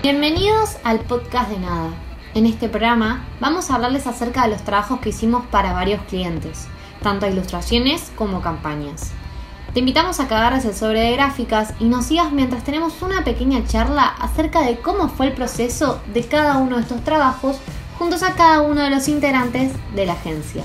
Bienvenidos al podcast de Nada. En este programa vamos a hablarles acerca de los trabajos que hicimos para varios clientes, tanto ilustraciones como campañas. Te invitamos a que agarres el sobre de gráficas y nos sigas mientras tenemos una pequeña charla acerca de cómo fue el proceso de cada uno de estos trabajos juntos a cada uno de los integrantes de la agencia.